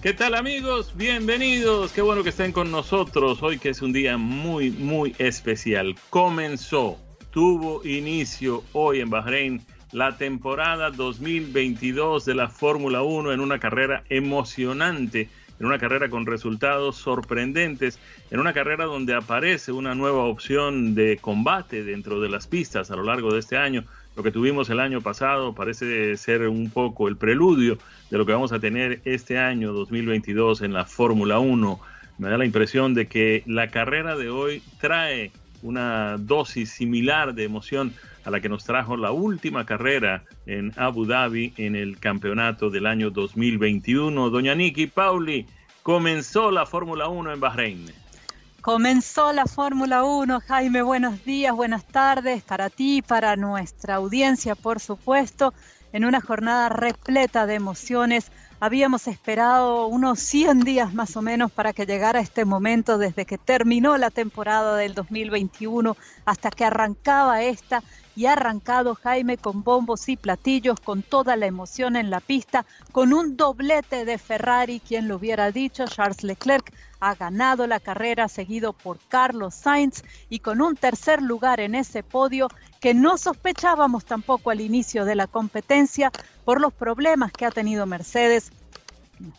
¿Qué tal amigos? Bienvenidos. Qué bueno que estén con nosotros hoy que es un día muy, muy especial. Comenzó, tuvo inicio hoy en Bahrein la temporada 2022 de la Fórmula 1 en una carrera emocionante, en una carrera con resultados sorprendentes, en una carrera donde aparece una nueva opción de combate dentro de las pistas a lo largo de este año lo que tuvimos el año pasado parece ser un poco el preludio de lo que vamos a tener este año 2022 en la Fórmula 1. Me da la impresión de que la carrera de hoy trae una dosis similar de emoción a la que nos trajo la última carrera en Abu Dhabi en el campeonato del año 2021. Doña Niki Pauli, comenzó la Fórmula 1 en Bahrein. Comenzó la Fórmula 1. Jaime, buenos días, buenas tardes para ti, para nuestra audiencia, por supuesto, en una jornada repleta de emociones. Habíamos esperado unos 100 días más o menos para que llegara este momento desde que terminó la temporada del 2021 hasta que arrancaba esta y ha arrancado Jaime con bombos y platillos, con toda la emoción en la pista, con un doblete de Ferrari, quien lo hubiera dicho, Charles Leclerc ha ganado la carrera seguido por Carlos Sainz y con un tercer lugar en ese podio que no sospechábamos tampoco al inicio de la competencia por los problemas que ha tenido Mercedes.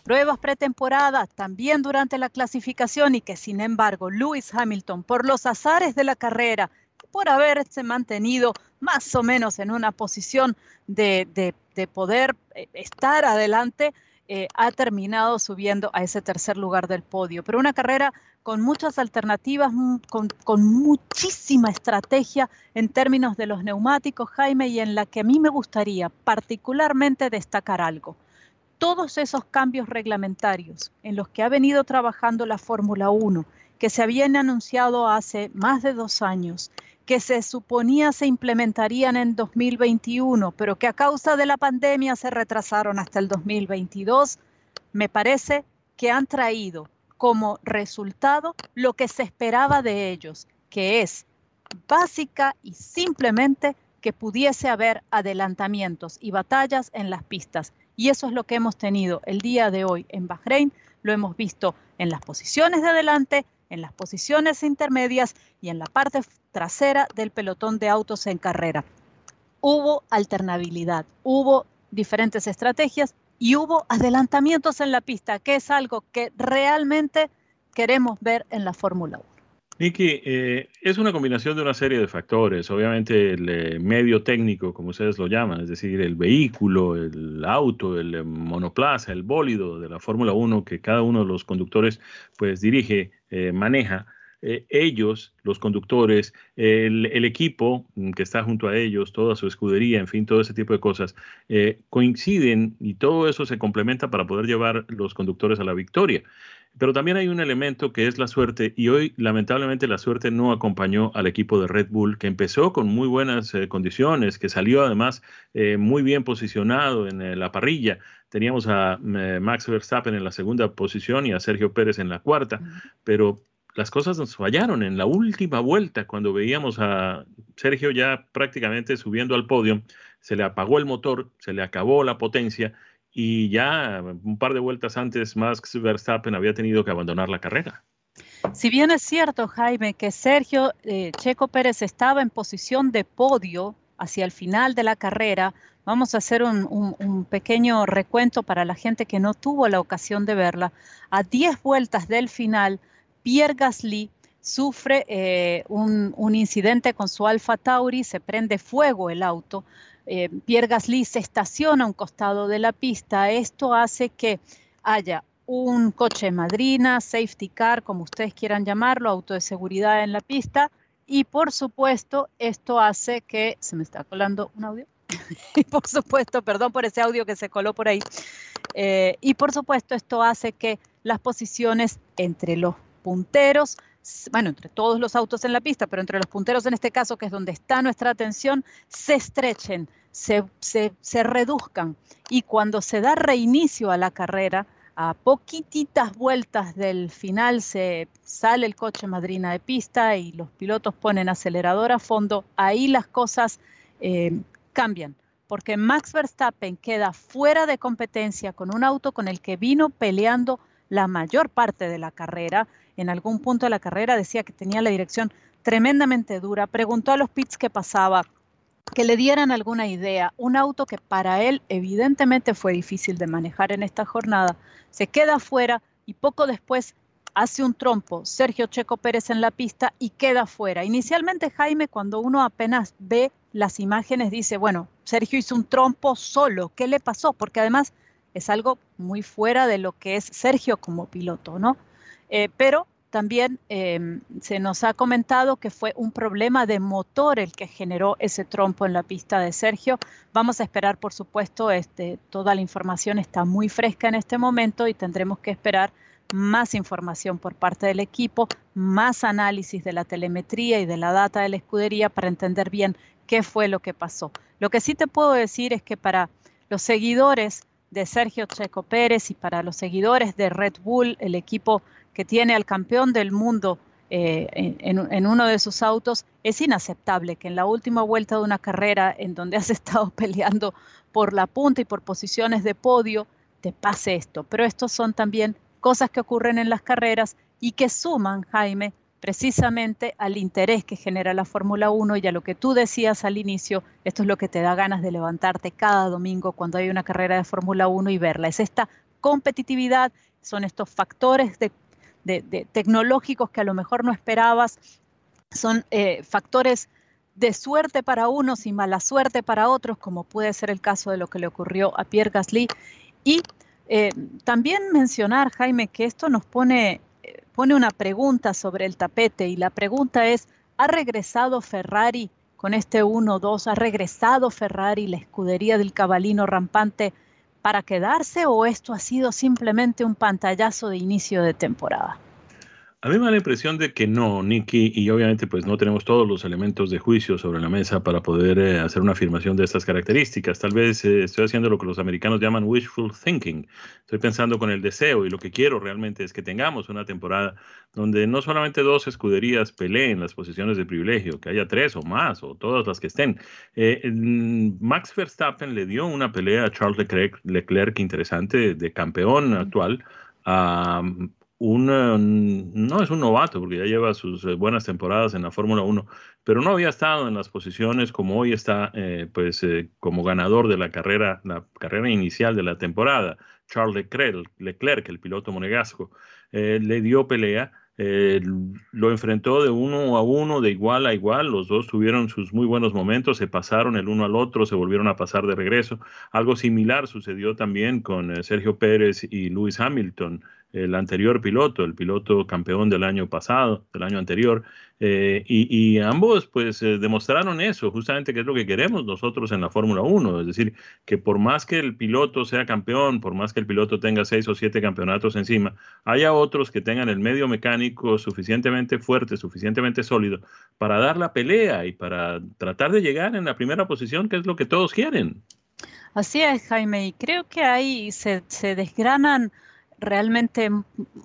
Pruebas pretemporadas, también durante la clasificación y que sin embargo Lewis Hamilton, por los azares de la carrera, por haberse mantenido más o menos en una posición de, poder eh, estar adelante, eh, ha terminado subiendo a ese tercer lugar del podio. Pero una carrera con muchas alternativas, mm, con, con, muchísima estrategia en términos de los neumáticos, Jaime, y en la que a mí me gustaría particularmente destacar algo. Todos esos cambios reglamentarios en los que ha venido trabajando la Fórmula 1, que se habían anunciado hace más de dos años, que se suponía se implementarían en 2021, pero que a causa de la pandemia se retrasaron hasta el 2022, me parece que han traído como resultado lo que se esperaba de ellos, que es básica y simplemente que pudiese haber adelantamientos y batallas en las pistas. Y eso es lo que hemos tenido el día de hoy en Bahrein. Lo hemos visto en las posiciones de adelante, en las posiciones intermedias y en la parte trasera del pelotón de autos en carrera. Hubo alternabilidad, hubo diferentes estrategias y hubo adelantamientos en la pista, que es algo que realmente queremos ver en la Fórmula 1. Nicky, eh, es una combinación de una serie de factores. Obviamente el eh, medio técnico, como ustedes lo llaman, es decir, el vehículo, el auto, el eh, monoplaza, el bólido de la Fórmula 1 que cada uno de los conductores pues dirige, maneja. ellos, los conductores, el, el, equipo que está junto a ellos, toda su escudería, en fin, todo ese tipo de cosas, coinciden y todo eso se complementa para poder llevar los conductores a la victoria. Pero también hay un elemento que es la suerte y hoy lamentablemente la suerte no acompañó al equipo de Red Bull que empezó con muy buenas eh, condiciones, que salió además eh, muy bien posicionado en eh, la parrilla. Teníamos a Max Verstappen en la segunda posición y a Sergio Pérez en la cuarta, pero las cosas nos fallaron en la última vuelta cuando veíamos a Sergio ya prácticamente subiendo al podio. Se le apagó el motor, se le acabó la potencia y ya un par de vueltas antes Max Verstappen había tenido que abandonar la carrera. Si bien es cierto, Jaime, que Sergio eh, Checo Pérez estaba en posición de podio hacia el final de la carrera, Vamos a hacer un, pequeño recuento para la gente que no tuvo la ocasión de verla. A 10 vueltas del final, Pierre Gasly sufre eh, un, incidente con su Alfa Tauri, se prende fuego el auto. Eh, Pierre se estaciona a un costado de la pista. Esto hace que haya un coche madrina, safety car, como ustedes quieran llamarlo, auto de seguridad en la pista. Y por supuesto, esto hace que se me está colando un audio. y por supuesto, perdón por ese audio que se coló por ahí. Eh, y por supuesto, esto hace que las posiciones entre los punteros, bueno, entre todos los autos en la pista, pero entre los punteros en este caso, que es donde está nuestra atención, se estrechen, se, reduzcan. Y cuando se da reinicio a la carrera, a poquititas vueltas del final se sale el coche madrina de pista y los pilotos ponen acelerador a fondo, ahí las cosas eh, cambian, porque Max Verstappen queda fuera de competencia con un auto con el que vino peleando la mayor parte de la carrera. En algún punto de la carrera decía que tenía la dirección tremendamente dura, preguntó a los pits qué pasaba, que le dieran alguna idea. Un auto que para él evidentemente fue difícil de manejar en esta jornada, se queda afuera y poco después hace un trompo Sergio Checo Pérez en la pista y queda fuera. Inicialmente Jaime, cuando uno apenas ve las imágenes, dice, bueno, Sergio hizo un trompo solo, ¿qué le pasó? Porque además es algo muy fuera de lo que es Sergio como piloto, ¿no? Eh, pero también em, se nos ha comentado que fue un problema de motor el que generó ese trompo en la pista de Sergio. Vamos a esperar, por supuesto, este, toda la información está muy fresca en este momento y tendremos que esperar más información por parte del equipo, más análisis de la telemetría y de la data de la escudería para entender bien qué fue lo que pasó. Lo que sí te puedo decir es que para los seguidores de Sergio Checo Pérez y para los seguidores de Red Bull, el equipo que tiene al campeón del mundo eh, en, uno de sus autos, es inaceptable que en la última vuelta de una carrera en donde has estado peleando por la punta y por posiciones de podio, te pase esto. Pero estos son también cosas que ocurren en las carreras y que suman, Jaime, precisamente al interés que genera la Fórmula 1 y a lo que tú decías al inicio, esto es lo que te da ganas de levantarte cada domingo cuando hay una carrera de Fórmula 1 y verla. Es esta competitividad, son estos factores de de, tecnológicos que a lo mejor no esperabas, son eh, factores de suerte para unos y mala suerte para otros, como puede ser el caso de lo que le ocurrió a Pierre Gasly. Y eh, también mencionar, Jaime, que esto nos pone, eh, pone una pregunta sobre el tapete y la pregunta es, ¿ha regresado Ferrari con este 1-2? ¿Ha regresado Ferrari, la escudería del cabalino rampante? Para quedarse o esto ha sido simplemente un pantallazo de inicio de temporada? A mí me da la impresión de que no, Nicky, y obviamente pues no tenemos todos los elementos de juicio sobre la mesa para poder eh, hacer una afirmación de estas características. Tal vez eh, estoy haciendo lo que los americanos llaman wishful thinking. Estoy pensando con el deseo y lo que quiero realmente es que tengamos una temporada donde no solamente dos escuderías peleen las posiciones de privilegio, que haya tres o más o todas las que estén. Eh, Max Verstappen le dio una pelea a Charles Leclerc, Leclerc interesante de campeón actual. a un, no es un novato, porque ya lleva sus eh, buenas temporadas en la Fórmula 1, pero no había estado en las posiciones como hoy está, eh, pues eh, como ganador de la carrera, la carrera inicial de la temporada. Charles Leclerc, Leclerc el piloto monegasco, le dio pelea. lo enfrentó de uno a uno, de igual a igual. Los dos tuvieron sus muy buenos momentos, se pasaron el uno al otro, se volvieron a pasar de regreso. Algo similar sucedió también con Sergio Pérez y Lewis Hamilton el anterior piloto, el piloto campeón del año pasado, del año anterior, eh, y, ambos pues eh, demostraron eso, justamente que es lo que queremos nosotros en la Fórmula 1, es decir, que por más que el piloto sea campeón, por más que el piloto tenga seis o siete campeonatos encima, haya otros que tengan el medio mecánico suficientemente fuerte, suficientemente sólido para dar la pelea y para tratar de llegar en la primera posición, que es lo que todos quieren. Así es, Jaime, y creo que ahí se, se desgranan realmente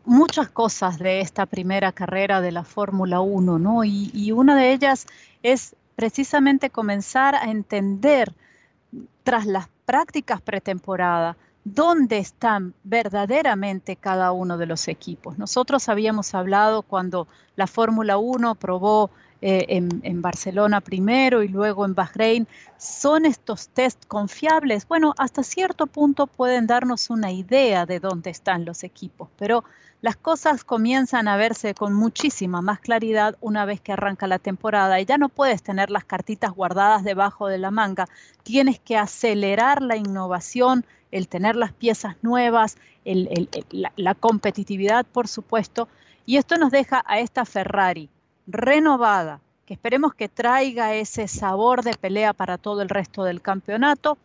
muchas cosas de esta primera carrera de la Fórmula 1, ¿no? Y, una de ellas es precisamente comenzar a entender tras las prácticas pretemporada dónde están verdaderamente cada uno de los equipos. Nosotros habíamos hablado cuando la Fórmula 1 probó eh, en, Barcelona primero y luego en Bahrein, ¿son estos test confiables? Bueno, hasta cierto punto pueden darnos una idea de dónde están los equipos, pero las cosas comienzan a verse con muchísima más claridad una vez que arranca la temporada y ya no puedes tener las cartitas guardadas debajo de la manga, tienes que acelerar la innovación, el tener las piezas nuevas, la competitividad, por supuesto, y esto nos deja a esta Ferrari renovada, que esperemos que traiga ese sabor de pelea para todo el resto del campeonato.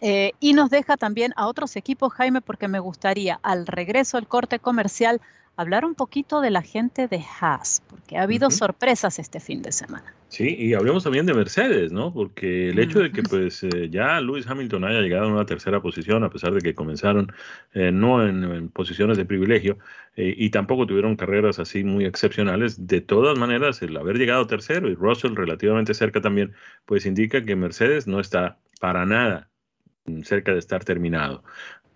Eh, y nos deja también a otros equipos, Jaime, porque me gustaría al regreso al corte comercial hablar un poquito de la gente de Haas, porque ha habido sorpresas este fin de semana. Sí, y hablemos también de Mercedes, ¿no? Porque el hecho de que pues eh, ya Lewis Hamilton haya llegado a una tercera posición, a pesar de que comenzaron eh, no en, posiciones de privilegio eh, y tampoco tuvieron carreras así muy excepcionales, de todas maneras el haber llegado tercero y Russell relativamente cerca también, pues indica que Mercedes no está para nada cerca de estar terminado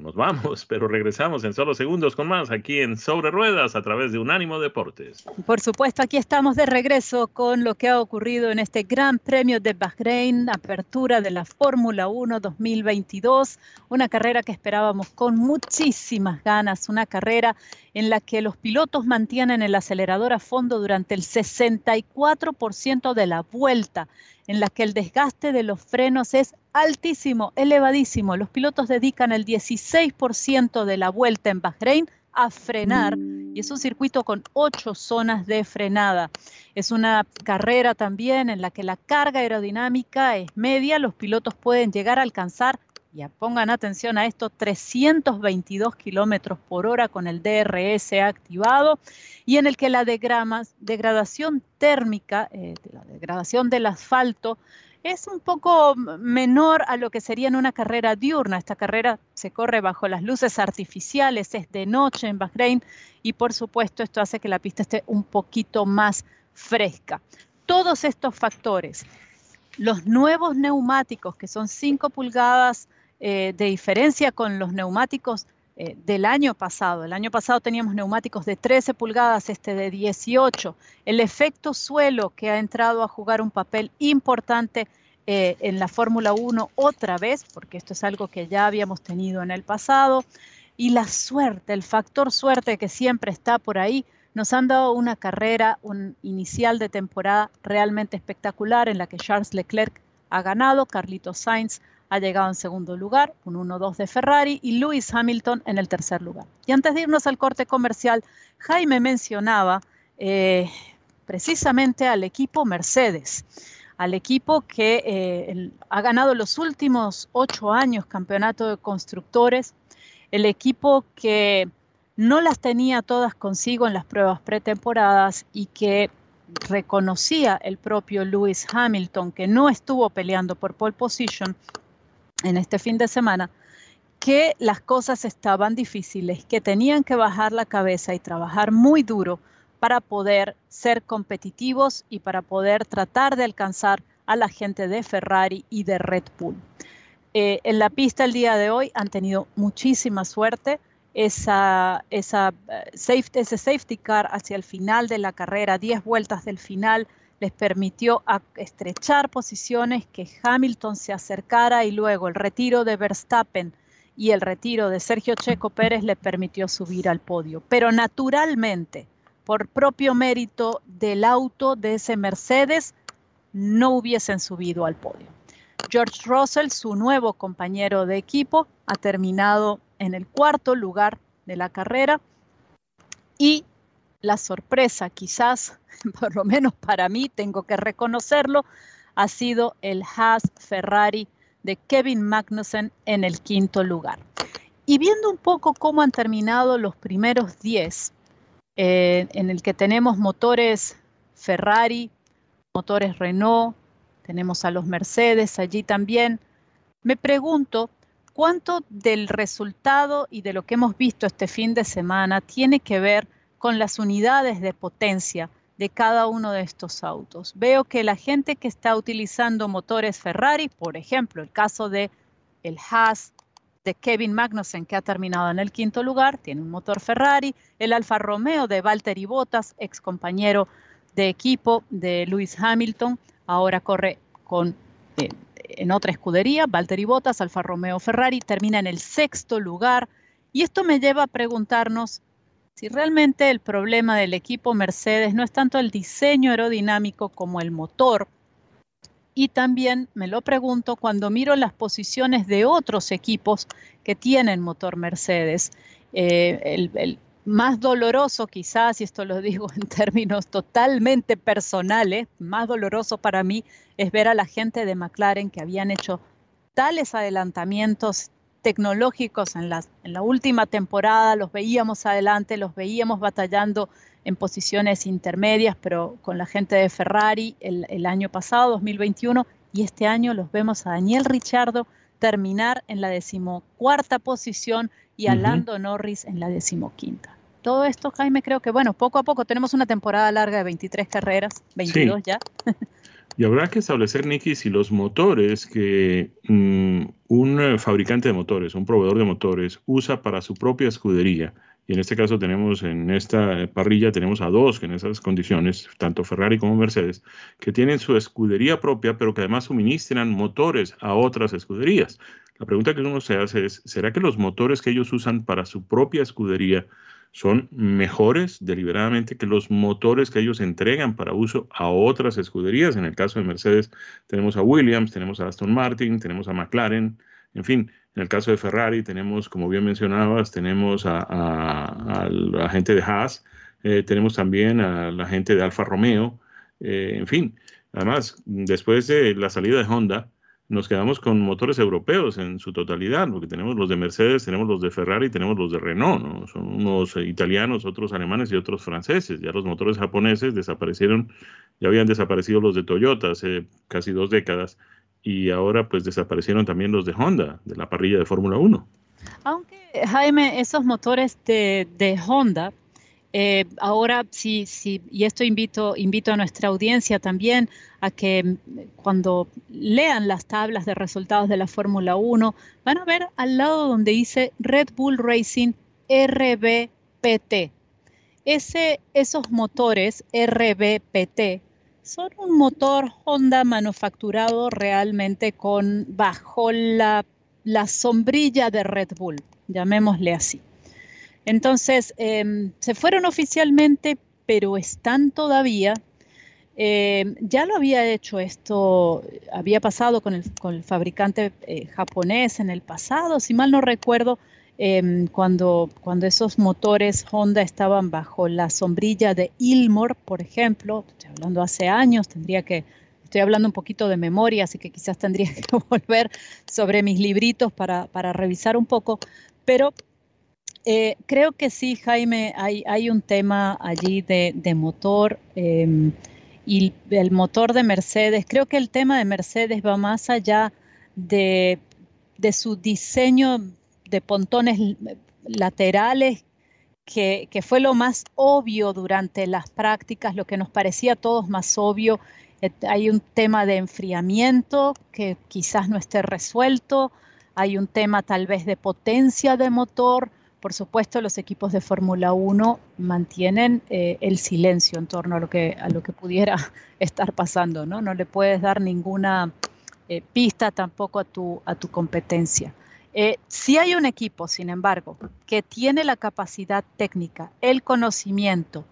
nos vamos, pero regresamos en solo segundos con más aquí en Sobre Ruedas a través de Unánimo Deportes. Por supuesto, aquí estamos de regreso con lo que ha ocurrido en este Gran Premio de Bahrein, apertura de la Fórmula 1 2022, una carrera que esperábamos con muchísimas ganas, una carrera en la que los pilotos mantienen el acelerador a fondo durante el 64% de la vuelta en la que el desgaste de los frenos es altísimo, elevadísimo. Los pilotos dedican el 16% de la vuelta en Bahrein a frenar y es un circuito con ocho zonas de frenada. Es una carrera también en la que la carga aerodinámica es media, los pilotos pueden llegar a alcanzar ya pongan atención a esto, 322 kilómetros por hora con el DRS activado y en el que la degradación térmica, eh, la degradación del asfalto, es un poco menor a lo que sería en una carrera diurna. Esta carrera se corre bajo las luces artificiales, es de noche en Bahrein y por supuesto esto hace que la pista esté un poquito más fresca. Todos estos factores, los nuevos neumáticos que son 5 pulgadas eh, de diferencia con los neumáticos eh, del año pasado. El año pasado teníamos neumáticos de 13 pulgadas, este de 18. El efecto suelo que ha entrado a jugar un papel importante eh, en la Fórmula 1 otra vez, porque esto es algo que ya habíamos tenido en el pasado. Y la suerte, el factor suerte que siempre está por ahí, nos han dado una carrera, un inicial de temporada realmente espectacular en la que Charles Leclerc ha ganado, Carlitos Sainz ha llegado en segundo lugar, un 1-2 de Ferrari y Lewis Hamilton en el tercer lugar. Y antes de irnos al corte comercial, Jaime mencionaba eh, precisamente al equipo Mercedes, al equipo que eh, ha ganado los últimos ocho años campeonato de constructores, el equipo que no las tenía todas consigo en las pruebas pretemporadas y que reconocía el propio Lewis Hamilton que no estuvo peleando por pole position en este fin de semana que las cosas estaban difíciles, que tenían que bajar la cabeza y trabajar muy duro para poder ser competitivos y para poder tratar de alcanzar a la gente de Ferrari y de Red Bull. Eh, en la pista el día de hoy han tenido muchísima suerte. Esa, esa, eh, ese safety car hacia el final de la carrera, 10 vueltas del final, les permitió estrechar posiciones, que Hamilton se acercara y luego el retiro de Verstappen y el retiro de Sergio Checo Pérez le permitió subir al podio. Pero naturalmente, por propio mérito del auto de ese Mercedes, no hubiesen subido al podio. George Russell, su nuevo compañero de equipo, ha terminado en el cuarto lugar de la carrera y la sorpresa, quizás, por lo menos para mí, tengo que reconocerlo, ha sido el Haas Ferrari de Kevin Magnussen en el quinto lugar. Y viendo un poco cómo han terminado los primeros 10, eh, en el que tenemos motores Ferrari, motores Renault, tenemos a los Mercedes allí también, me pregunto cuánto del resultado y de lo que hemos visto este fin de semana tiene que ver con las unidades de potencia de cada uno de estos autos. Veo que la gente que está utilizando motores Ferrari, por ejemplo, el caso de el Haas de Kevin Magnussen, que ha terminado en el quinto lugar, tiene un motor Ferrari, el Alfa Romeo de Valtteri Bottas, ex compañero de equipo de Lewis Hamilton. Ahora corre con, eh, en otra escudería, Valtteri Bottas, Alfa Romeo Ferrari, termina en el sexto lugar. Y esto me lleva a preguntarnos si realmente el problema del equipo Mercedes no es tanto el diseño aerodinámico como el motor. Y también me lo pregunto cuando miro las posiciones de otros equipos que tienen motor Mercedes. Eh, el, más doloroso quizás, y esto lo digo en términos totalmente personales, más doloroso para mí es ver a la gente de McLaren que habían hecho tales adelantamientos tecnológicos en la, en la última temporada, los veíamos adelante, los veíamos batallando en posiciones intermedias, pero con la gente de Ferrari el, el año pasado, 2021, y este año los vemos a Daniel Richardo terminar en la decimocuarta posición y a Lando Norris en la decimoquinta. Todo esto, Jaime, creo que, bueno, poco a poco tenemos una temporada larga de 23 carreras, 22 ya. Y habrá que establecer, Nicky, si los motores que mm, un fabricante de motores, un proveedor de motores, usa para su propia escudería, y en este caso tenemos en esta parrilla, tenemos a dos que en esas condiciones, tanto Ferrari como Mercedes, que tienen su escudería propia, pero que además suministran motores a otras escuderías. La pregunta que uno se hace es, ¿será que los motores que ellos usan para su propia escudería son mejores deliberadamente que los motores que ellos entregan para uso a otras escuderías? En el caso de Mercedes tenemos a Williams, tenemos a Aston Martin, tenemos a McLaren, en fin, en el caso de Ferrari tenemos, como bien mencionabas, tenemos a, la gente de Haas, eh, tenemos también a la gente de Alfa Romeo, eh, en fin. Además, después de la salida de Honda, nos quedamos con motores europeos en su totalidad, porque tenemos los de Mercedes, tenemos los de Ferrari, tenemos los de Renault, ¿no? Son unos italianos, otros alemanes y otros franceses. Ya los motores japoneses desaparecieron, ya habían desaparecido los de Toyota hace casi dos décadas y ahora pues desaparecieron también los de Honda, de la parrilla de Fórmula 1. Aunque, Jaime, esos motores de, de Honda, eh, ahora sí, y esto invito, a nuestra audiencia también a que cuando lean las tablas de resultados de la Fórmula 1, van a ver al lado donde dice Red Bull Racing RBPT. Esos motores RBPT son un motor Honda manufacturado realmente con bajo la, sombrilla de Red Bull, llamémosle así. Entonces, em, se fueron oficialmente, pero están todavía. Em, ya lo había hecho esto, había pasado con el, fabricante eh, japonés en el pasado, si mal no recuerdo, Em, cuando, cuando esos motores Honda estaban bajo la sombrilla de Ilmor, por ejemplo, estoy hablando hace años, tendría que, estoy hablando un poquito de memoria, así que quizás tendría que volver sobre mis libritos para, para revisar un poco, pero eh, creo que sí, Jaime, hay, un tema allí de, motor em, y el motor de Mercedes. Creo que el tema de Mercedes va más allá de, su diseño de pontones laterales, que, fue lo más obvio durante las prácticas, lo que nos parecía a todos más obvio. Hay un tema de enfriamiento que quizás no esté resuelto, hay un tema tal vez de potencia de motor. Por supuesto, los equipos de Fórmula 1 mantienen eh, el silencio en torno a lo que, pudiera estar pasando, ¿no? No le puedes dar ninguna eh, pista tampoco a tu, a tu competencia. Eh, si hay un equipo, sin embargo, que tiene la capacidad técnica, el conocimiento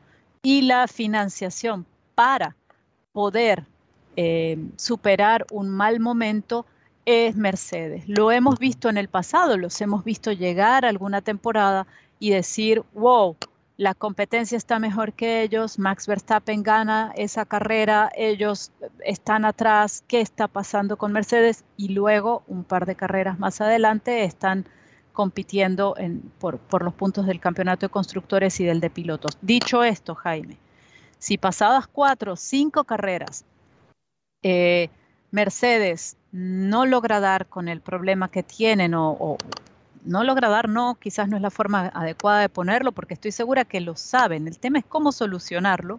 y la financiación para poder superar un mal momento, es Mercedes. Lo hemos visto en el pasado, los hemos visto llegar a alguna temporada y decir, wow, la competencia está mejor que ellos, Max Verstappen gana esa carrera, ellos están atrás, ¿qué está pasando con Mercedes? Y luego, un par de carreras más adelante, están compitiendo por, los puntos del campeonato de constructores y del de pilotos. Dicho esto, Jaime, si pasadas cuatro cinco carreras, eh, Mercedes no logra dar con el problema que tienen o no logra dar, no, quizás no es la forma adecuada de ponerlo, porque estoy segura que lo saben. El tema es cómo solucionarlo.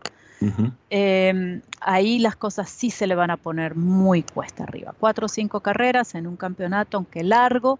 Em, ahí las cosas sí se le van a poner muy cuesta arriba. Cuatro o cinco carreras en un campeonato, aunque largo,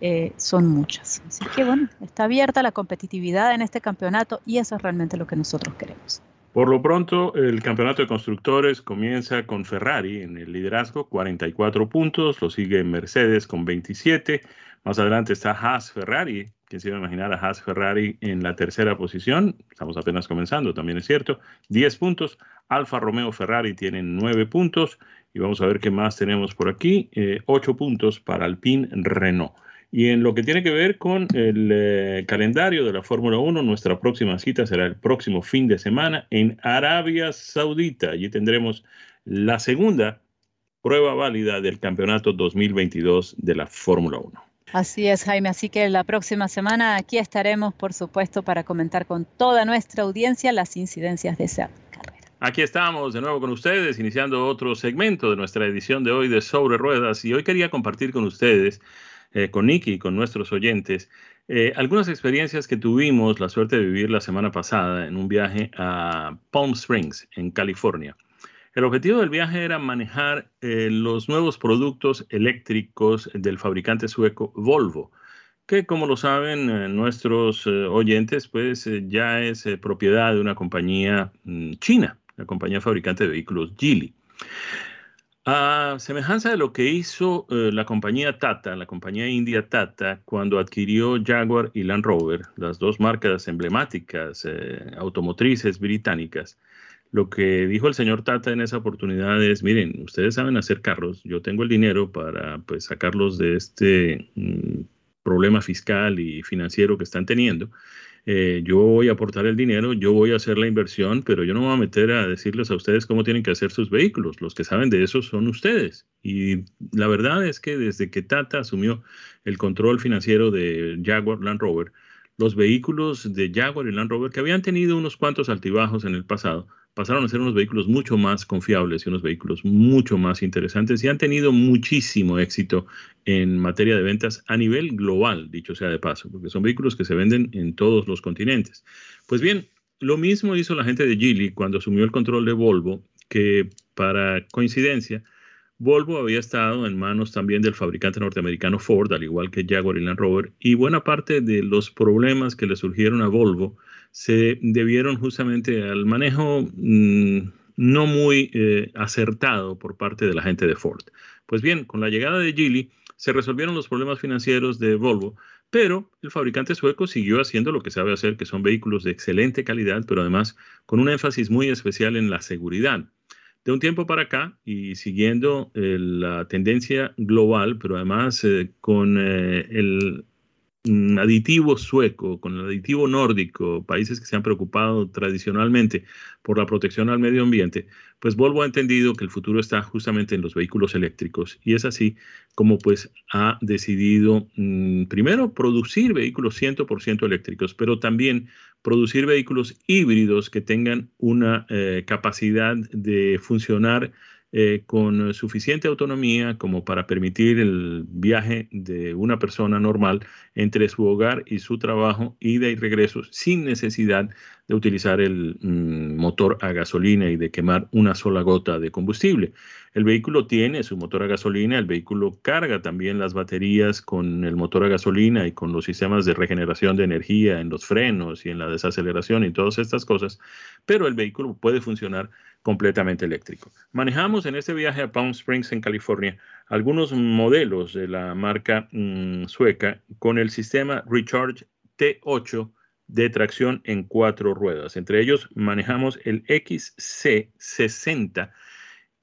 eh, son muchas. Así que bueno, está abierta la competitividad en este campeonato y eso es realmente lo que nosotros queremos. Por lo pronto, el campeonato de constructores comienza con Ferrari en el liderazgo, 44 puntos, lo sigue Mercedes con 27, más adelante está Haas Ferrari, quien se iba a imaginar a Haas Ferrari en la tercera posición, estamos apenas comenzando, también es cierto, 10 puntos, Alfa Romeo Ferrari tiene 9 puntos, y vamos a ver qué más tenemos por aquí, 8 eh, puntos para Alpine Renault. Y en lo que tiene que ver con el eh, calendario de la Fórmula 1, nuestra próxima cita será el próximo fin de semana en Arabia Saudita. Allí tendremos la segunda prueba válida del campeonato 2022 de la Fórmula 1. Así es, Jaime. Así que la próxima semana aquí estaremos, por supuesto, para comentar con toda nuestra audiencia las incidencias de esa carrera. Aquí estamos de nuevo con ustedes, iniciando otro segmento de nuestra edición de hoy de Sobre Ruedas. Y hoy quería compartir con ustedes eh, con Nicky y con nuestros oyentes, eh, algunas experiencias que tuvimos la suerte de vivir la semana pasada en un viaje a Palm Springs, en California. El objetivo del viaje era manejar eh, los nuevos productos eléctricos del fabricante sueco Volvo, que como lo saben nuestros oyentes, pues ya es propiedad de una compañía mm, china, la compañía fabricante de vehículos Geely. A semejanza de lo que hizo eh, la compañía Tata, la compañía india Tata, cuando adquirió Jaguar y Land Rover, las dos marcas emblemáticas eh, automotrices británicas, lo que dijo el señor Tata en esa oportunidad es, miren, ustedes saben hacer carros, yo tengo el dinero para pues, sacarlos de este mm, problema fiscal y financiero que están teniendo eh, yo voy a aportar el dinero, yo voy a hacer la inversión, pero yo no me voy a meter a decirles a ustedes cómo tienen que hacer sus vehículos. Los que saben de eso son ustedes. Y la verdad es que desde que Tata asumió el control financiero de Jaguar Land Rover, los vehículos de Jaguar y Land Rover, que habían tenido unos cuantos altibajos en el pasado, pasaron a ser unos vehículos mucho más confiables y unos vehículos mucho más interesantes y han tenido muchísimo éxito en materia de ventas a nivel global, dicho sea de paso, porque son vehículos que se venden en todos los continentes. Pues bien, lo mismo hizo la gente de Geely cuando asumió el control de Volvo, que para coincidencia, Volvo había estado en manos también del fabricante norteamericano Ford, al igual que Jaguar y Land Rover, y buena parte de los problemas que le surgieron a Volvo se debieron justamente al manejo mm, no muy eh, acertado por parte de la gente de Ford. Pues bien, con la llegada de Geely se resolvieron los problemas financieros de Volvo, pero el fabricante sueco siguió haciendo lo que sabe hacer, que son vehículos de excelente calidad, pero además con un énfasis muy especial en la seguridad. De un tiempo para acá y siguiendo eh, la tendencia global, pero además eh, con el aditivo sueco, con el aditivo nórdico, países que se han preocupado tradicionalmente por la protección al medio ambiente, pues Volvo ha entendido que el futuro está justamente en los vehículos eléctricos y es así como pues ha decidido mm, primero producir vehículos 100% eléctricos, pero también producir vehículos híbridos que tengan una eh, capacidad de funcionar eh, con suficiente autonomía como para permitir el viaje de una persona normal entre su hogar y su trabajo, ida y regreso, sin necesidad de utilizar el mm, motor a gasolina y de quemar una sola gota de combustible. El vehículo tiene su motor a gasolina, el vehículo carga también las baterías con el motor a gasolina y con los sistemas de regeneración de energía en los frenos y en la desaceleración y todas estas cosas, pero el vehículo puede funcionar completamente eléctrico. Manejamos en este viaje a Palm Springs, en California, algunos modelos de la marca mm, sueca con el sistema Recharge T8 de tracción en cuatro ruedas. Entre ellos manejamos el XC60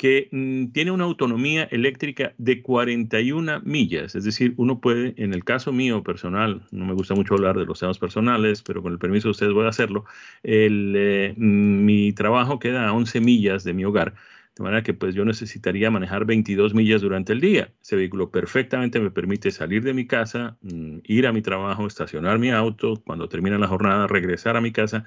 que mm, tiene una autonomía eléctrica de 41 millas, es decir, uno puede, en el caso mío personal, no me gusta mucho hablar de los temas personales, pero con el permiso de ustedes voy a hacerlo, eh, mi trabajo queda a 11 millas de mi hogar, de manera que pues yo necesitaría manejar 22 millas durante el día. Ese vehículo perfectamente me permite salir de mi casa, mm, ir a mi trabajo, estacionar mi auto, cuando termina la jornada, regresar a mi casa,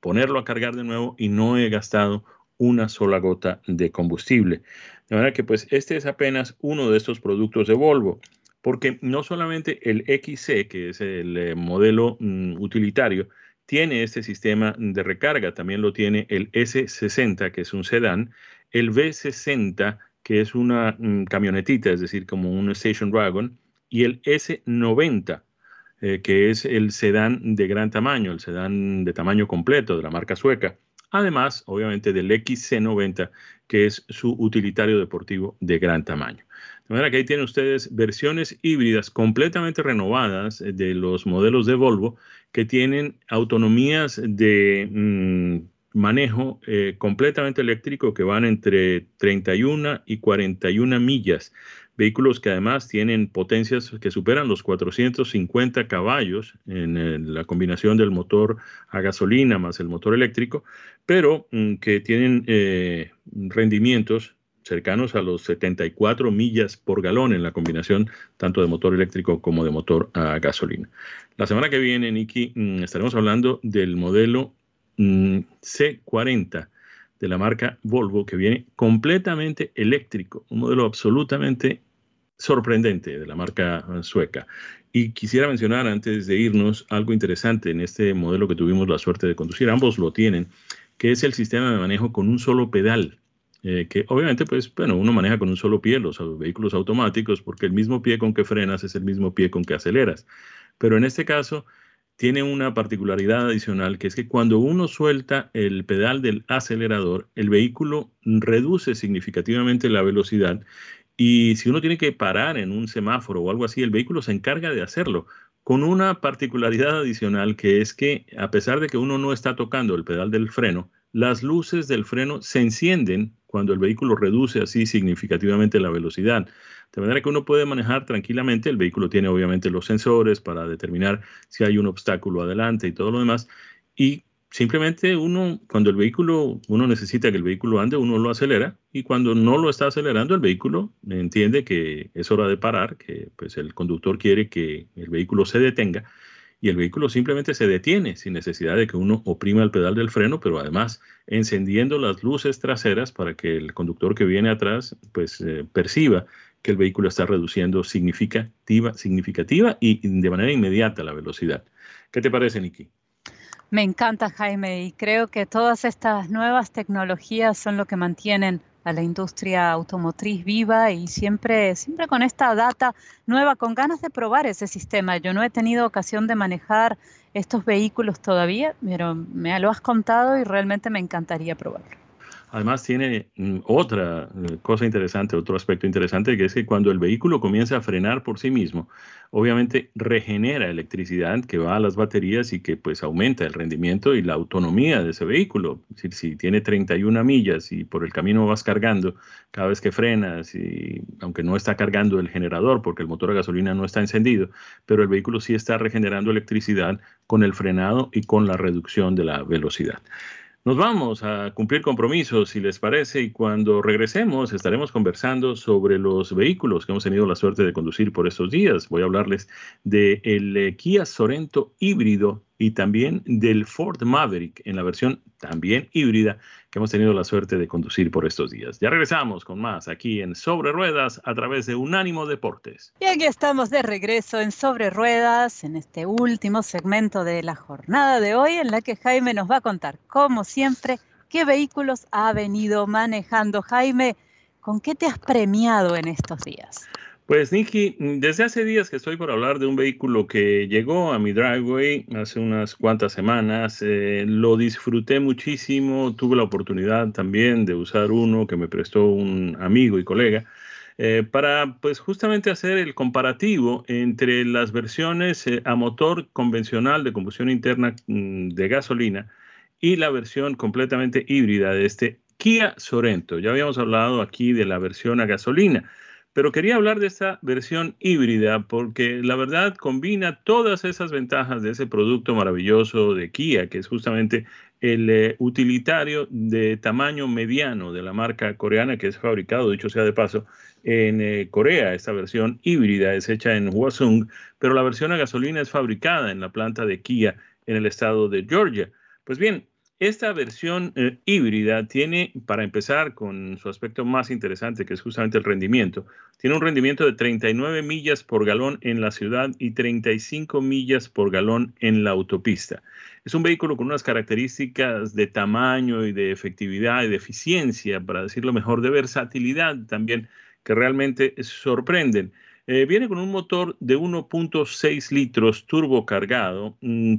ponerlo a cargar de nuevo y no he gastado una sola gota de combustible. De manera que pues este es apenas uno de estos productos de Volvo, porque no solamente el XC, que es el eh, modelo mm, utilitario, tiene este sistema de recarga, también lo tiene el S60, que es un sedán, el V60, que es una mm, camionetita, es decir, como un station wagon, y el S90, eh, que es el sedán de gran tamaño, el sedán de tamaño completo de la marca sueca. Además, obviamente, del XC90, que es su utilitario deportivo de gran tamaño. De manera que ahí tienen ustedes versiones híbridas completamente renovadas de los modelos de Volvo que tienen autonomías de mm, manejo eh, completamente eléctrico que van entre 31 y 41 millas. Vehículos que además tienen potencias que superan los 450 caballos en eh, la combinación del motor a gasolina más el motor eléctrico, pero mm, que tienen eh, rendimientos cercanos a los 74 millas por galón en la combinación tanto de motor eléctrico como de motor a gasolina. La semana que viene, Nicky, mm, estaremos hablando del modelo mm, C40 de la marca Volvo que viene completamente eléctrico, un modelo absolutamente sorprendente de la marca sueca. Y quisiera mencionar antes de irnos algo interesante en este modelo que tuvimos la suerte de conducir, ambos lo tienen, que es el sistema de manejo con un solo pedal. Eh, que obviamente, pues, bueno, uno maneja con un solo pie los vehículos automáticos porque el mismo pie con que frenas es el mismo pie con que aceleras. Pero en este caso tiene una particularidad adicional que es que cuando uno suelta el pedal del acelerador, el vehículo reduce significativamente la velocidad y si uno tiene que parar en un semáforo o algo así, el vehículo se encarga de hacerlo con una particularidad adicional que es que a pesar de que uno no está tocando el pedal del freno, las luces del freno se encienden cuando el vehículo reduce así significativamente la velocidad. De manera que uno puede manejar tranquilamente, el vehículo tiene obviamente los sensores para determinar si hay un obstáculo adelante y todo lo demás, y simplemente uno, cuando el vehículo, uno necesita que el vehículo ande, uno lo acelera, y cuando no lo está acelerando, el vehículo entiende que es hora de parar, que pues el conductor quiere que el vehículo se detenga, y el vehículo simplemente se detiene sin necesidad de que uno oprima el pedal del freno, pero además encendiendo las luces traseras para que el conductor que viene atrás pues eh, perciba que el vehículo está reduciendo significativa, significativa y de manera inmediata la velocidad. ¿Qué te parece, Niki? Me encanta, Jaime, y creo que todas estas nuevas tecnologías son lo que mantienen a la industria automotriz viva y siempre, siempre con esta data nueva, con ganas de probar ese sistema. Yo no he tenido ocasión de manejar estos vehículos todavía, pero me lo has contado y realmente me encantaría probarlo. Además tiene mm, otra eh, cosa interesante, otro aspecto interesante, que es que cuando el vehículo comienza a frenar por sí mismo, obviamente regenera electricidad que va a las baterías y que pues aumenta el rendimiento y la autonomía de ese vehículo. Si, tiene 31 millas y por el camino vas cargando cada vez que frenas, y aunque no está cargando el generador porque el motor a gasolina no está encendido, pero el vehículo sí está regenerando electricidad con el frenado y con la reducción de la velocidad. Nos vamos a cumplir compromisos, si les parece, y cuando regresemos estaremos conversando sobre los vehículos que hemos tenido la suerte de conducir por estos días. Voy a hablarles del de eh, Kia Sorento híbrido y también del Ford Maverick en la versión también híbrida que hemos tenido la suerte de conducir por estos días. Ya regresamos con más aquí en Sobre Ruedas a través de Unánimo Deportes. Y aquí estamos de regreso en Sobre Ruedas en este último segmento de la jornada de hoy en la que Jaime nos va a contar, como siempre, qué vehículos ha venido manejando. Jaime, ¿con qué te has premiado en estos días? Pues Nicky, desde hace días que estoy por hablar de un vehículo que llegó a mi driveway hace unas cuantas semanas, eh, lo disfruté muchísimo, tuve la oportunidad también de usar uno que me prestó un amigo y colega eh, para pues justamente hacer el comparativo entre las versiones eh, a motor convencional de combustión interna mm, de gasolina y la versión completamente híbrida de este Kia Sorento. Ya habíamos hablado aquí de la versión a gasolina. Pero quería hablar de esta versión híbrida porque la verdad combina todas esas ventajas de ese producto maravilloso de Kia, que es justamente el eh, utilitario de tamaño mediano de la marca coreana que es fabricado, dicho sea de paso, en eh, Corea. Esta versión híbrida es hecha en Hwasong, pero la versión a gasolina es fabricada en la planta de Kia en el estado de Georgia. Pues bien, esta versión eh, híbrida tiene, para empezar con su aspecto más interesante, que es justamente el rendimiento, tiene un rendimiento de 39 millas por galón en la ciudad y 35 millas por galón en la autopista. Es un vehículo con unas características de tamaño y de efectividad y de eficiencia, para decirlo mejor, de versatilidad también, que realmente sorprenden. Eh, viene con un motor de 1.6 litros turbo cargado, mm,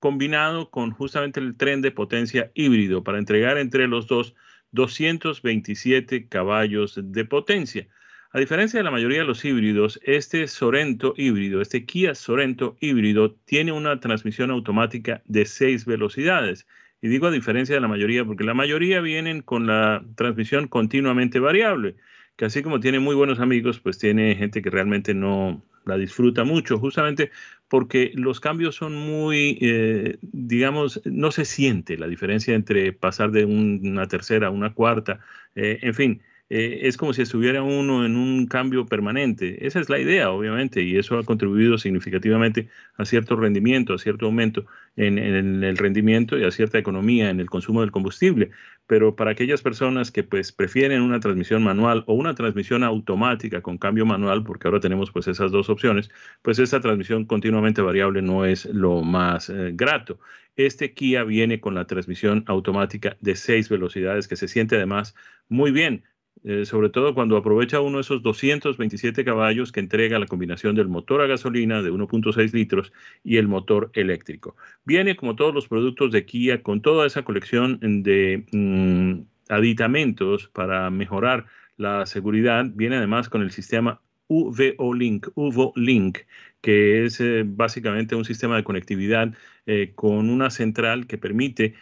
combinado con justamente el tren de potencia híbrido para entregar entre los dos 227 caballos de potencia. A diferencia de la mayoría de los híbridos, este Sorento híbrido, este Kia Sorento híbrido, tiene una transmisión automática de seis velocidades. Y digo a diferencia de la mayoría, porque la mayoría vienen con la transmisión continuamente variable, que así como tiene muy buenos amigos, pues tiene gente que realmente no la disfruta mucho, justamente porque los cambios son muy, eh, digamos, no se siente la diferencia entre pasar de una tercera a una cuarta, eh, en fin. Eh, es como si estuviera uno en un cambio permanente. Esa es la idea, obviamente, y eso ha contribuido significativamente a cierto rendimiento, a cierto aumento en, el rendimiento y a cierta economía en el consumo del combustible. Pero para aquellas personas que pues prefieren una transmisión manual o una transmisión automática con cambio manual, porque ahora tenemos pues esas dos opciones, pues esa transmisión continuamente variable no es lo más eh, grato. Este Kia viene con la transmisión automática de seis velocidades que se siente además muy bien eh, sobre todo cuando aprovecha uno de esos 227 caballos que entrega la combinación del motor a gasolina de 1.6 litros y el motor eléctrico. Viene, como todos los productos de Kia, con toda esa colección de mm, aditamentos para mejorar la seguridad. Viene además con el sistema UVO Link, UVO Link, que es eh, básicamente un sistema de conectividad eh, con una central que permite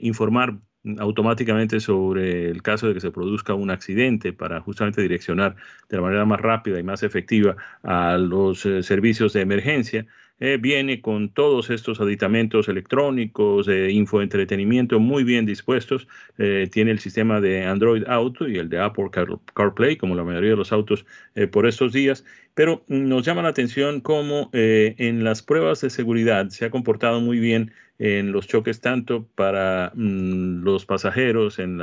informar automáticamente sobre el caso de que se produzca un accidente para justamente direccionar de la manera más rápida y más efectiva a los eh, servicios de emergencia. Eh, viene con todos estos aditamentos electrónicos, de infoentretenimiento muy bien dispuestos. Eh, tiene el sistema de Android Auto y el de Apple CarPlay, como la mayoría de los autos por estos días. Pero nos llama la atención cómo en las pruebas de seguridad se ha comportado muy bien en los choques tanto para mm, los pasajeros en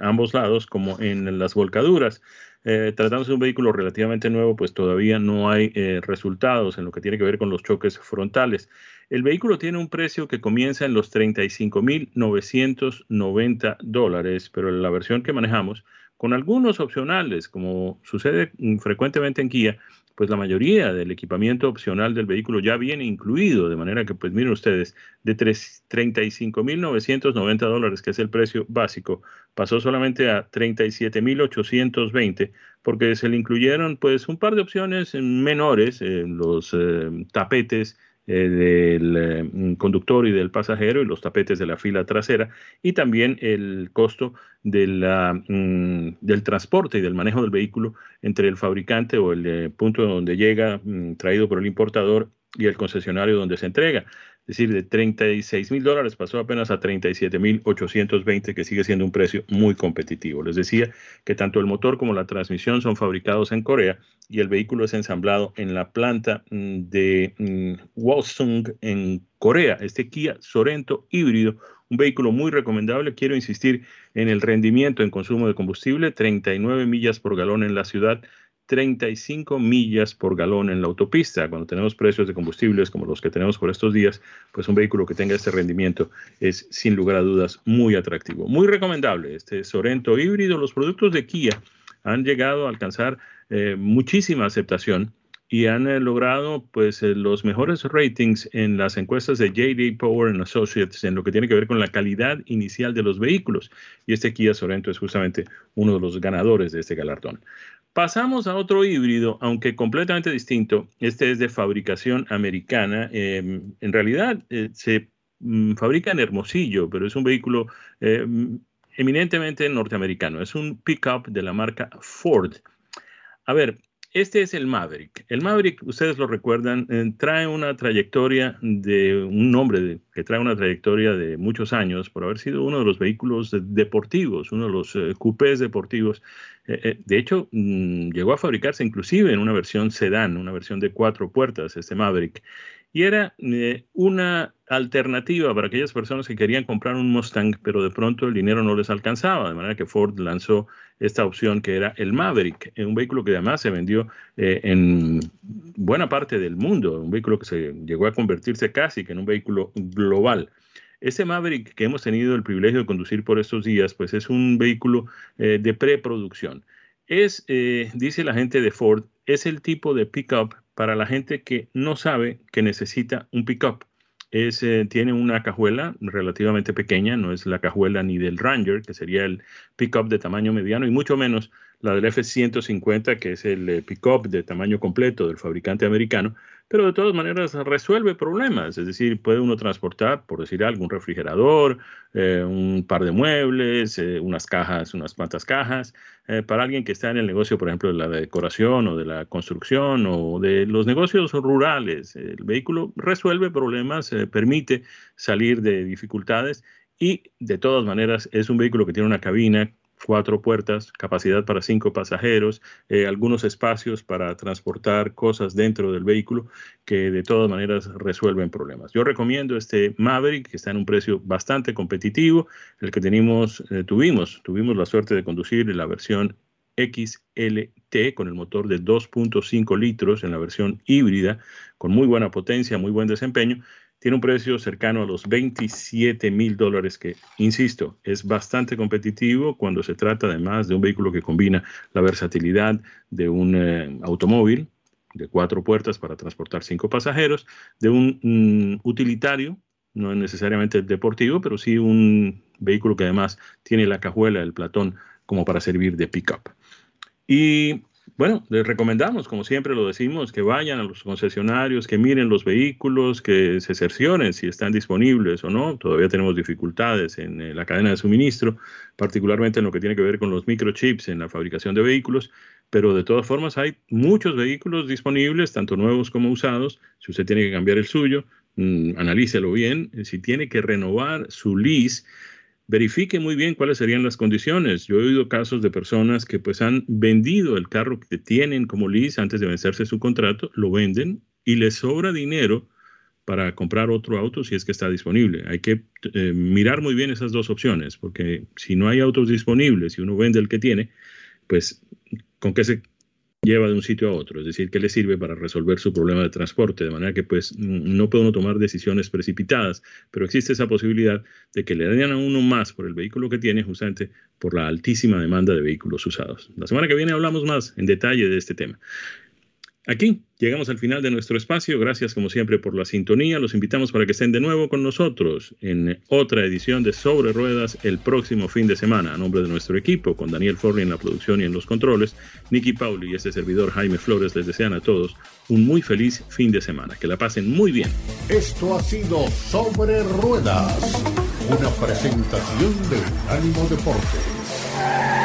ambos lados como en las volcaduras. Eh, tratándose de un vehículo relativamente nuevo, pues todavía no hay eh, resultados en lo que tiene que ver con los choques frontales. El vehículo tiene un precio que comienza en los 35.990 dólares, pero la versión que manejamos, con algunos opcionales, como sucede mm, frecuentemente en Kia, pues la mayoría del equipamiento opcional del vehículo ya viene incluido, de manera que, pues miren ustedes, de 35.990 dólares, que es el precio básico, pasó solamente a 37.820 porque se le incluyeron pues un par de opciones menores, eh, los eh, tapetes del eh, conductor y del pasajero y los tapetes de la fila trasera y también el costo mm, del transporte y del manejo del vehículo entre el fabricante o el eh, punto donde llega mm, traído por el importador y el concesionario donde se entrega. Es decir, de 36 mil dólares pasó apenas a 37 mil 820, que sigue siendo un precio muy competitivo. Les decía que tanto el motor como la transmisión son fabricados en Corea y el vehículo es ensamblado en la planta mm, de mm, Walsung en Corea. Este Kia Sorento híbrido, un vehículo muy recomendable. Quiero insistir en el rendimiento en consumo de combustible, 39 millas por galón en la ciudad, 35 millas por galón en la autopista. Cuando tenemos precios de combustibles como los que tenemos por estos días, pues un vehículo que tenga este rendimiento es sin lugar a dudas muy atractivo. Muy recomendable este Sorento híbrido. Los productos de Kia han llegado a alcanzar eh, muchísima aceptación y han eh, logrado pues eh, los mejores ratings en las encuestas de JD Power Associates en lo que tiene que ver con la calidad inicial de los vehículos y este Kia Sorento es justamente uno de los ganadores de este galardón. Pasamos a otro híbrido, aunque completamente distinto. Este es de fabricación americana. Em, en realidad eh, se mm, fabrica en Hermosillo, pero es un vehículo em, eminentemente norteamericano. Es un pickup de la marca Ford. A ver, este es el Maverick. El Maverick, ustedes lo recuerdan, eh, trae una trayectoria de un nombre que trae una trayectoria de muchos años por haber sido uno de los vehículos deportivos, uno de los uh, coupés deportivos. Eh, de hecho, mm, llegó a fabricarse inclusive en una versión sedán, una versión de cuatro puertas, este Maverick y era eh, una alternativa para aquellas personas que querían comprar un Mustang, pero de pronto el dinero no les alcanzaba, de manera que Ford lanzó esta opción que era el Maverick, eh, un vehículo que además se vendió eh, en buena parte del mundo, un vehículo que se llegó a convertirse casi que en un vehículo global. Este Maverick que hemos tenido el privilegio de conducir por estos días, pues es un vehículo de preproducción. Es, dice la gente de Ford, es el tipo de pickup para la gente que no sabe que necesita un pickup. es, eh, tiene una cajuela relativamente pequeña, no es la cajuela ni del Ranger, que sería el pickup de tamaño mediano, y mucho menos la del F-150, que es el eh, pickup de tamaño completo del fabricante americano, pero de todas maneras resuelve problemas, es decir, puede uno transportar, por decir algo, un refrigerador, eh, un par de muebles, eh, unas cajas, unas cuantas cajas, para alguien que está en el negocio, por ejemplo, de la decoración o de la construcción o de los negocios rurales. El vehículo resuelve problemas, permite salir de dificultades y de todas maneras es un vehículo que tiene una cabina cuatro puertas, capacidad para cinco pasajeros, eh, algunos espacios para transportar cosas dentro del vehículo que de todas maneras resuelven problemas. Yo recomiendo este Maverick que está en un precio bastante competitivo, el que tenemos, eh, tuvimos, tuvimos la suerte de conducir la versión XLT con el motor de 2.5 litros en la versión híbrida con muy buena potencia, muy buen desempeño tiene un precio cercano a los 27 mil dólares, que, insisto, es bastante competitivo cuando se trata además de un vehículo que combina la versatilidad de un eh, automóvil de cuatro puertas para transportar cinco pasajeros, de un mm, utilitario, no es necesariamente deportivo, pero sí un vehículo que además tiene la cajuela, el platón, como para servir de pickup. Y bueno, les recomendamos, como siempre lo decimos, que vayan a los concesionarios, que miren los vehículos, que se cercioren si están disponibles o no. Todavía tenemos dificultades en eh, la cadena de suministro, particularmente en lo que tiene que ver con los microchips en la fabricación de vehículos, pero de todas formas hay muchos vehículos disponibles, tanto nuevos como usados. Si usted tiene que cambiar el suyo, mm, analícelo bien. Si tiene que renovar su lease, verifique muy bien cuáles serían las condiciones. Yo he oído casos de personas que pues han vendido el carro que tienen como lease antes de vencerse su contrato, lo venden y les sobra dinero para comprar otro auto si es que está disponible. Hay que eh, mirar muy bien esas dos opciones, porque si no hay autos disponibles y uno vende el que tiene, pues con qué se lleva de un sitio a otro, es decir, que le sirve para resolver su problema de transporte, de manera que pues no puede uno tomar decisiones precipitadas, pero existe esa posibilidad de que le den a uno más por el vehículo que tiene justamente por la altísima demanda de vehículos usados. La semana que viene hablamos más en detalle de este tema. Aquí llegamos al final de nuestro espacio. Gracias como siempre por la sintonía. Los invitamos para que estén de nuevo con nosotros en otra edición de Sobre Ruedas el próximo fin de semana. A nombre de nuestro equipo, con Daniel Forri en la producción y en los controles, Nicky Pauli y este servidor Jaime Flores les desean a todos un muy feliz fin de semana. Que la pasen muy bien. Esto ha sido Sobre Ruedas, una presentación de Ánimo Deportes.